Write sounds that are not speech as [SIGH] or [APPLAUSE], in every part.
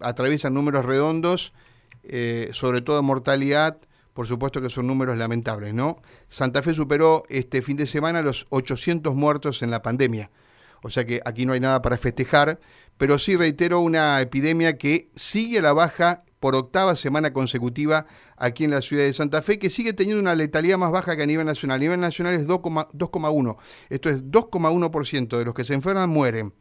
atraviesan números redondos, sobre todo mortalidad, por supuesto que son números lamentables, ¿no? Santa Fe superó este fin de semana los 800 muertos en la pandemia. O sea que aquí no hay nada para festejar, pero sí reitero una epidemia que sigue a la baja por octava semana consecutiva aquí en la ciudad de Santa Fe, que sigue teniendo una letalidad más baja que a nivel nacional. A nivel nacional es 2,1. Esto es 2,1% de los que se enferman mueren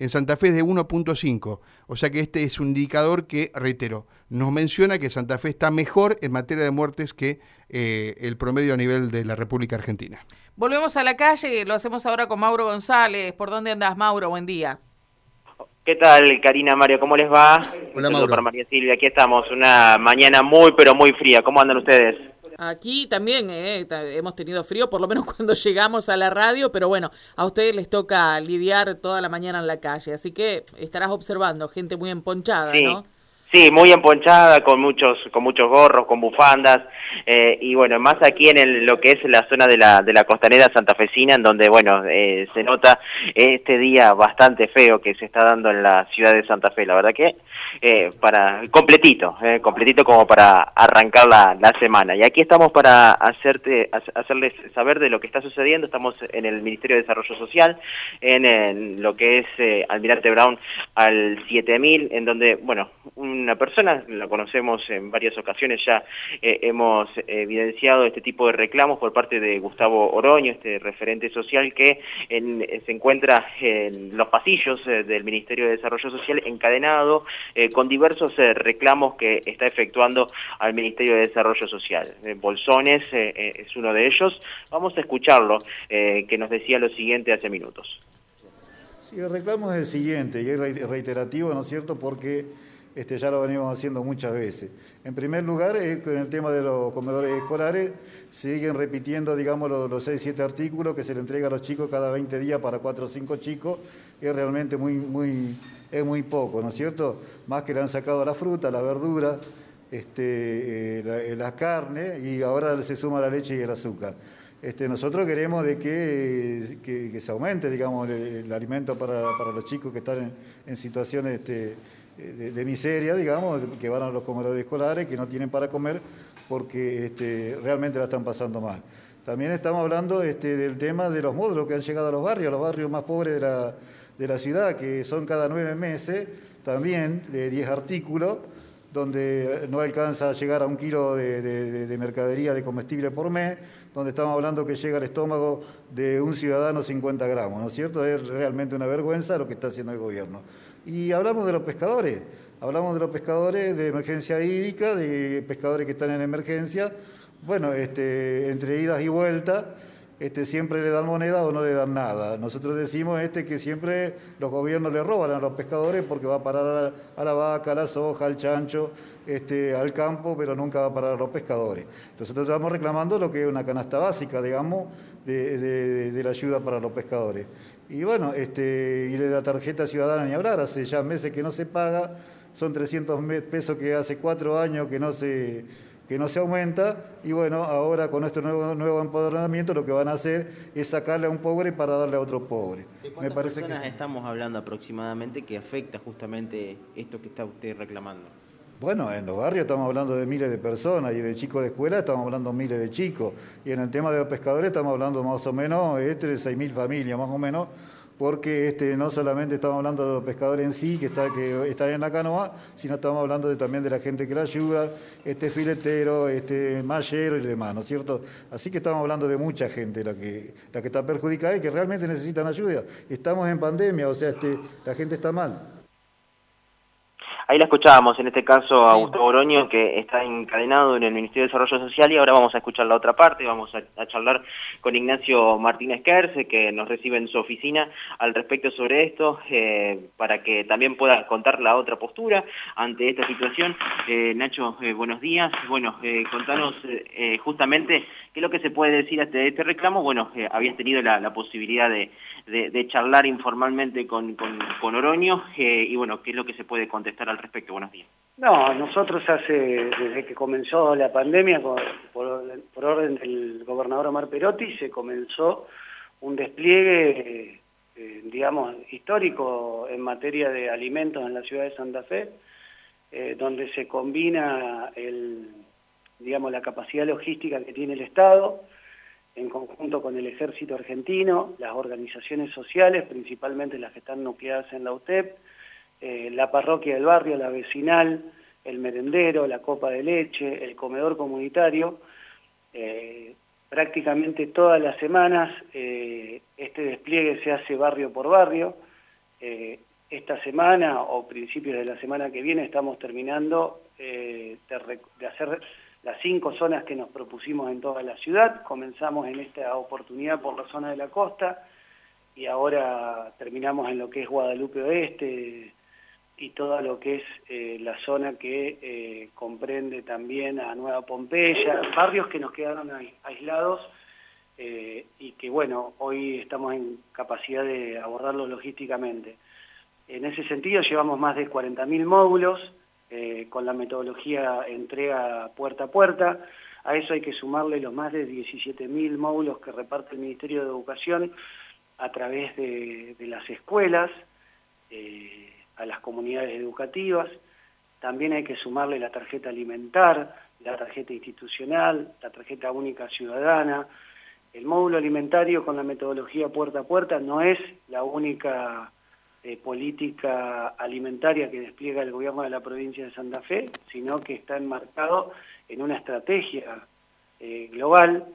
en Santa Fe es de 1.5. O sea que este es un indicador que, reitero, nos menciona que Santa Fe está mejor en materia de muertes que eh, el promedio a nivel de la República Argentina. Volvemos a la calle, lo hacemos ahora con Mauro González. ¿Por dónde andas, Mauro? Buen día. ¿Qué tal, Karina, Mario? ¿Cómo les va? Hola, Mauro. María Silvia, aquí estamos, una mañana muy, pero muy fría. ¿Cómo andan ustedes? Aquí también eh, hemos tenido frío, por lo menos [LAUGHS] cuando llegamos a la radio, pero bueno, a ustedes les toca lidiar toda la mañana en la calle, así que estarás observando gente muy emponchada, ¿no? Sí, muy emponchada, con muchos, con muchos gorros, con bufandas, eh, y bueno, más aquí en lo que es la zona de la, de la costanera santafesina, en donde, bueno, eh, se nota este día bastante feo que se está dando en la ciudad de Santa Fe, la verdad que eh, para completito, eh, completito como para arrancar la, la, semana. Y aquí estamos para hacerte, hacerles saber de lo que está sucediendo. Estamos en el Ministerio de Desarrollo Social, en, lo que es eh, Almirante Brown al 7000, en donde, bueno, una persona, la conocemos en varias ocasiones, ya eh, evidenciado este tipo de reclamos por parte de Gustavo Oroño, este referente social que se encuentra en los pasillos del Ministerio de Desarrollo Social encadenado eh, con diversos eh, reclamos que está efectuando al Ministerio de Desarrollo Social. Eh, Bolsones es uno de ellos. Vamos a escucharlo, que nos decía lo siguiente hace minutos. Sí, el reclamo es el siguiente, y es reiterativo, ¿no es cierto?, porque este, ya lo venimos haciendo muchas veces. En primer lugar, con el tema de los comedores escolares, siguen repitiendo, digamos, los, los 6, 7 artículos que se le entrega a los chicos cada 20 días para 4 o 5 chicos, es realmente muy, muy, es muy poco, ¿no es cierto? Más que le han sacado la fruta, la verdura, este, eh, la, eh, carne y ahora se suma la leche y el azúcar. Este, nosotros queremos de que, que, se aumente, digamos, el, alimento para, para, los chicos que están en, situaciones este, de, miseria, digamos, que van a los comedores escolares, que no tienen para comer porque este, realmente la están pasando mal. También estamos hablando este, del tema de los módulos que han llegado a los barrios, los barrios más pobres de la, de la ciudad, que son cada nueve meses, también de 10 artículos, donde no alcanza a llegar a un kilo de, mercadería de comestible por mes, donde estamos hablando que llega al estómago de un ciudadano 50 gramos, ¿no es cierto? Es realmente una vergüenza lo que está haciendo el gobierno. Y hablamos de los pescadores, hablamos de los pescadores de emergencia hídrica, de pescadores que están en emergencia, bueno, este, entre idas y vueltas este, siempre le dan moneda o no le dan nada. Nosotros decimos este, que siempre los gobiernos le roban a los pescadores porque va a parar a la, vaca, a la soja, al chancho, este, al campo, pero nunca va a parar a los pescadores. Nosotros estamos reclamando lo que es una canasta básica, digamos, de, la ayuda para los pescadores. Y bueno, este, y de la tarjeta ciudadana ni hablar, hace ya meses que no se paga, son 300 pesos que hace cuatro años que no se que no se aumenta y bueno, ahora con este nuevo, nuevo empoderamiento lo que van a hacer es sacarle a un pobre para darle a otro pobre. ¿De cuántas Me parece personas estamos hablando aproximadamente que afecta justamente esto que está usted reclamando? Bueno, en los barrios estamos hablando de miles de personas y de chicos de escuela estamos hablando de miles de chicos. Y en el tema de los pescadores estamos hablando más o menos este, de 6.000 familias, más o menos, porque este, no solamente estamos hablando de los pescadores en sí, que, está, que están en la canoa, sino estamos hablando también de la gente que la ayuda, este filetero, este mallero y demás, ¿no es cierto? Así que estamos hablando de mucha gente la que, la que está perjudicada y que realmente necesitan ayuda. Estamos en pandemia, o sea, este, la gente está mal. Ahí la escuchábamos, en este caso a Gustavo Oroño, que está encadenado en el Ministerio de Desarrollo Social, y ahora vamos a escuchar la otra parte, vamos a, charlar con Ignacio Martínez Kerce, que nos recibe en su oficina al respecto sobre esto, eh, para que también pueda contar la otra postura ante esta situación. Eh, Nacho, eh, buenos días. Bueno, contanos justamente qué es lo que se puede decir ante este reclamo. Bueno, habías tenido la, posibilidad de, charlar informalmente con, con Oroño, y bueno, qué es lo que se puede contestar al respecto? Buenos días. No, nosotros hace, desde que comenzó la pandemia, por, orden del gobernador Omar Perotti, se comenzó un despliegue, eh, digamos, histórico en materia de alimentos en la ciudad de Santa Fe. eh, donde se combina el, digamos, la capacidad logística que tiene el Estado, en conjunto con el ejército argentino, las organizaciones sociales, principalmente las que están nucleadas en la UTEP, eh, la parroquia del barrio, la vecinal, el merendero, la copa de leche, el comedor comunitario. Eh, prácticamente todas las semanas eh, este despliegue se hace barrio por barrio. esta semana o principios de la semana que viene estamos terminando de, de hacer las cinco zonas que nos propusimos en toda la ciudad. Comenzamos en esta oportunidad por la zona de la costa y ahora terminamos en lo que es Guadalupe Oeste y todo lo que es eh, la zona que eh, comprende también a Nueva Pompeya, barrios que nos quedaron aislados eh, y que bueno, hoy estamos en capacidad de abordarlo logísticamente. En ese sentido llevamos más de 40.000 módulos, con la metodología entrega puerta a puerta. A eso hay que sumarle los más de 17.000 módulos que reparte el Ministerio de Educación a través de, las escuelas, a las comunidades educativas. También hay que sumarle la tarjeta alimentar, la tarjeta institucional, la tarjeta única ciudadana. El módulo alimentario con la metodología puerta a puerta no es la única eh, política alimentaria que despliega el gobierno de la provincia de Santa Fe, sino que está enmarcado en una estrategia eh, global.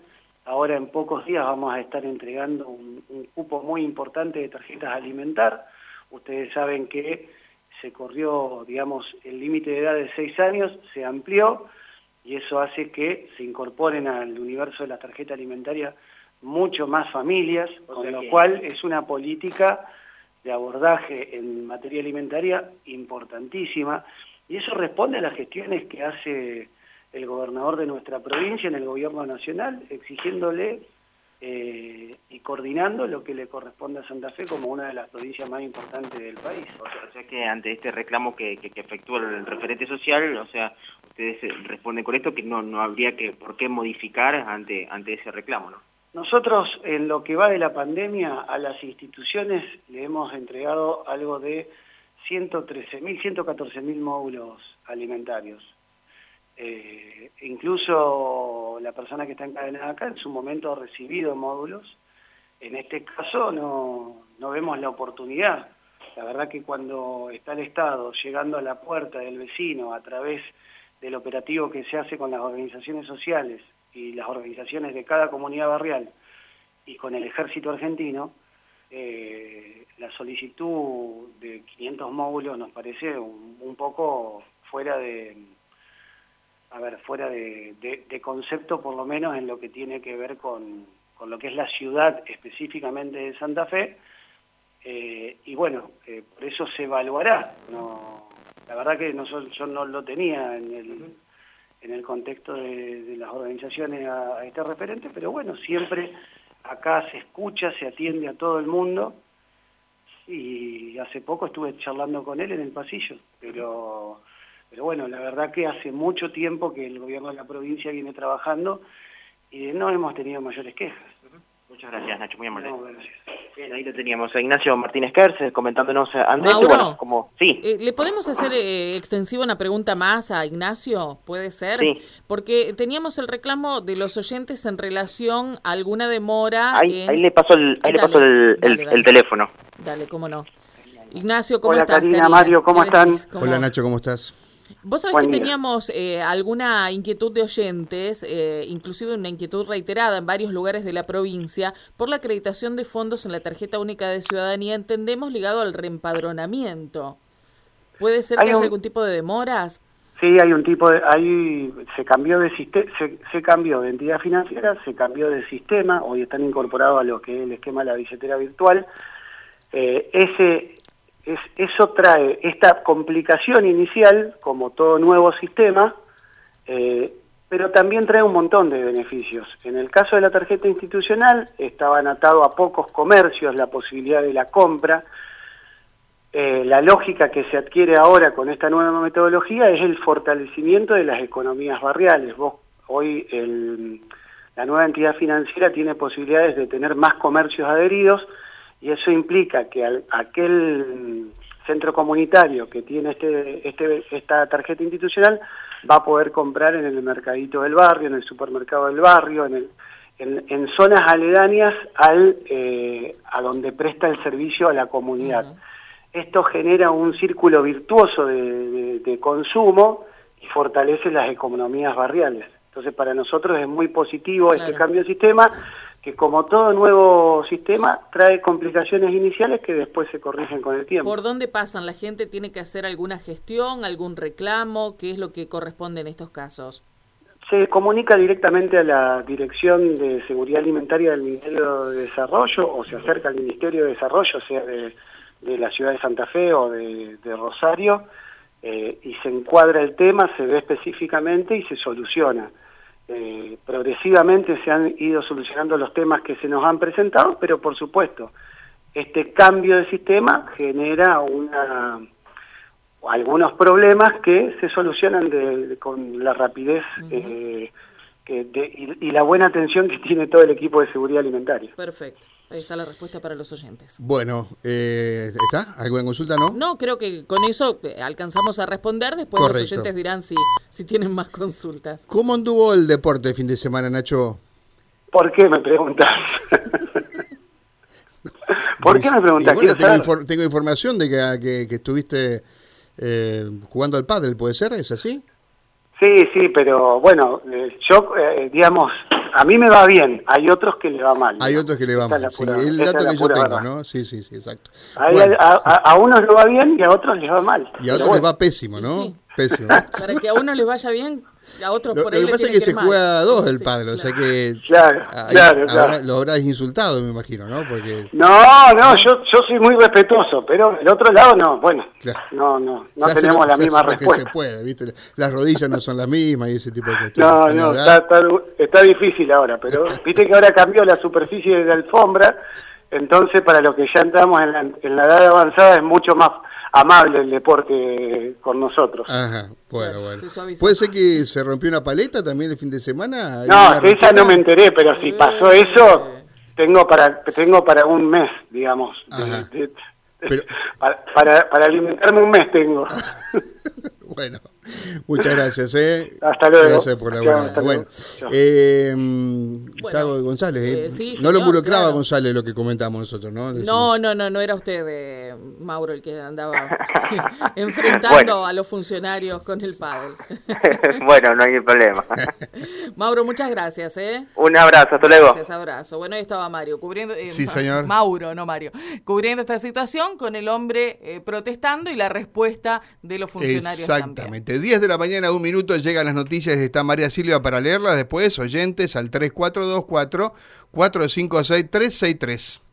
Ahora en pocos días vamos a estar entregando un, cupo muy importante de tarjetas alimentar. Ustedes saben que se corrió, digamos, el límite de edad de seis años, se amplió y eso hace que se incorporen al universo de la tarjeta alimentaria mucho más familias, con lo cual es una política de abordaje en materia alimentaria importantísima y eso responde a las gestiones que hace el gobernador de nuestra provincia en el gobierno nacional, exigiéndole eh, y coordinando lo que le corresponde a Santa Fe como una de las provincias más importantes del país. O sea, que ante este reclamo que, que, efectúa el referente social, o sea, ustedes responden con esto que no, no habría que por qué modificar ante, ante ese reclamo, ¿no? Nosotros, en lo que va de la pandemia, a las instituciones le hemos entregado algo de 113.000, 114.000 módulos alimentarios. Eh, incluso la persona que está encadenada acá en su momento ha recibido módulos. En este caso no, no vemos la oportunidad. La verdad que cuando está el Estado llegando a la puerta del vecino a través del operativo que se hace con las organizaciones sociales y las organizaciones de cada comunidad barrial y con el ejército argentino, eh, la solicitud de 500 módulos nos parece un, poco fuera de, a ver, fuera de, concepto por lo menos en lo que tiene que ver con, con lo que es la ciudad específicamente de Santa Fe, eh, y bueno, eh, por eso se evaluará. No, la verdad que no, yo no lo tenía en el, en el contexto de, las organizaciones a, este referente, pero bueno, siempre acá se escucha, se atiende a todo el mundo y hace poco estuve charlando con él en el pasillo, pero, pero bueno, la verdad que hace mucho tiempo que el gobierno de la provincia viene trabajando y no hemos tenido mayores quejas. Muchas gracias, Nacho, muy amable. Bien, ahí lo teníamos a Ignacio Martínez Kerces comentándonos antes. Bueno, como, sí. Eh, ¿Le podemos hacer eh, extensiva una pregunta más a Ignacio? ¿Puede ser? Sí. Porque teníamos el reclamo de los oyentes en relación a alguna demora. Ahí, ahí le paso el, ahí le paso el, el, teléfono. Dale, cómo no. Ignacio, ¿cómo Hola, estás? Karina, Mario, ¿cómo están? Hola, Nacho, ¿cómo estás? Vos sabés que teníamos eh, alguna inquietud de oyentes, eh, inclusive una inquietud reiterada en varios lugares de la provincia, por la acreditación de fondos en la tarjeta única de ciudadanía, entendemos ligado al reempadronamiento. ¿Puede ser que haya algún tipo de demoras? Sí, hay un tipo de, ahí se cambió de se, se cambió de entidad financiera, se cambió de sistema, hoy están incorporados a lo que es el esquema de la billetera virtual. Eh, ese eso trae esta complicación inicial, como todo nuevo sistema, eh, pero también trae un montón de beneficios. En el caso de la tarjeta institucional, estaban atados a pocos comercios la posibilidad de la compra. Eh, la lógica que se adquiere ahora con esta nueva metodología es el fortalecimiento de las economías barriales. Vos, hoy la nueva entidad financiera tiene posibilidades de tener más comercios adheridos, y eso implica que aquel centro comunitario que tiene este, este, esta tarjeta institucional va a poder comprar en el mercadito del barrio, en el supermercado del barrio, en, el, en, zonas aledañas al, eh, a donde presta el servicio a la comunidad. Esto genera un círculo virtuoso de, consumo y fortalece las economías barriales. Entonces, para nosotros es muy positivo este cambio de sistema que como todo nuevo sistema trae complicaciones iniciales que después se corrigen con el tiempo. ¿Por dónde pasan? ¿La gente tiene que hacer alguna gestión, algún reclamo? ¿Qué es lo que corresponde en estos casos? Se comunica directamente a la Dirección de Seguridad Alimentaria del Ministerio de Desarrollo o se acerca al Ministerio de Desarrollo, sea de, la ciudad de Santa Fe o de, Rosario, eh, y se encuadra el tema, se ve específicamente y se soluciona. Eh, progresivamente se han ido solucionando los temas que se nos han presentado, pero por supuesto, este cambio de sistema genera una algunos problemas que se solucionan con la rapidez eh, y, la buena atención que tiene todo el equipo de seguridad alimentaria. Perfecto. Ahí está la respuesta para los oyentes. Bueno, eh, ¿está? ¿Alguna consulta, no? No, creo que con eso eh, alcanzamos a responder. Después los oyentes dirán si, si tienen más consultas. ¿Cómo anduvo el deporte el fin de semana, Nacho? ¿Por qué me preguntas? [LAUGHS] ¿Por qué me preguntas? tengo, información de que, que, estuviste eh, jugando al pádel, ¿puede ser? ¿Es así? Sí, sí, pero bueno, eh, yo, eh, digamos, a mí me va bien, hay otros que le va mal. Hay otros que le va mal, sí, el dato que yo tengo, ¿no? Sí, sí, sí, exacto. A, unos le va bien y a otros les va mal. Y a otros les va pésimo, ¿no? Pésimo. [LAUGHS] Para que a uno les vaya bien, a otros lo, por ahí Lo que pasa es que, se juega a dos el padre, o sea que claro, claro, lo habrás insultado, me imagino, ¿no? Porque no, no, yo yo soy muy respetuoso, pero el otro lado no, bueno, no, no, no tenemos la misma respuesta. Que se puede, ¿viste? Las rodillas no son las mismas y ese tipo de cuestiones. No, no, está, está, difícil ahora, pero viste que ahora cambió la superficie de alfombra, entonces para los que ya entramos en la, en la edad avanzada es mucho más amable el deporte con nosotros. Ajá, bueno, bueno. ¿Puede ser que se rompió una paleta también el fin de semana? No, esa no me enteré, pero si pasó eso, tengo para tengo para un mes, digamos. [LAUGHS] para, para alimentarme un mes tengo. [LAUGHS] [LAUGHS] bueno. Muchas gracias, ¿eh? Hasta luego. Gracias por la buena. Bueno, eh, González, ¿eh? eh no lo involucraba González lo que comentamos nosotros, ¿no? No, no, no, no era usted, eh, Mauro, el que andaba [LAUGHS] enfrentando a los funcionarios con el pádel. [LAUGHS] bueno, no hay problema. Mauro, muchas gracias, ¿eh? Un abrazo, hasta luego. Gracias, abrazo. Bueno, ahí estaba Mario, cubriendo... sí, señor. Mauro, no Mario. Cubriendo esta situación con el hombre protestando y la respuesta de los funcionarios Exactamente. 10 de la mañana, un minuto, llegan las noticias, está María Silvia para leerlas. Después, oyentes al 3424 456 363.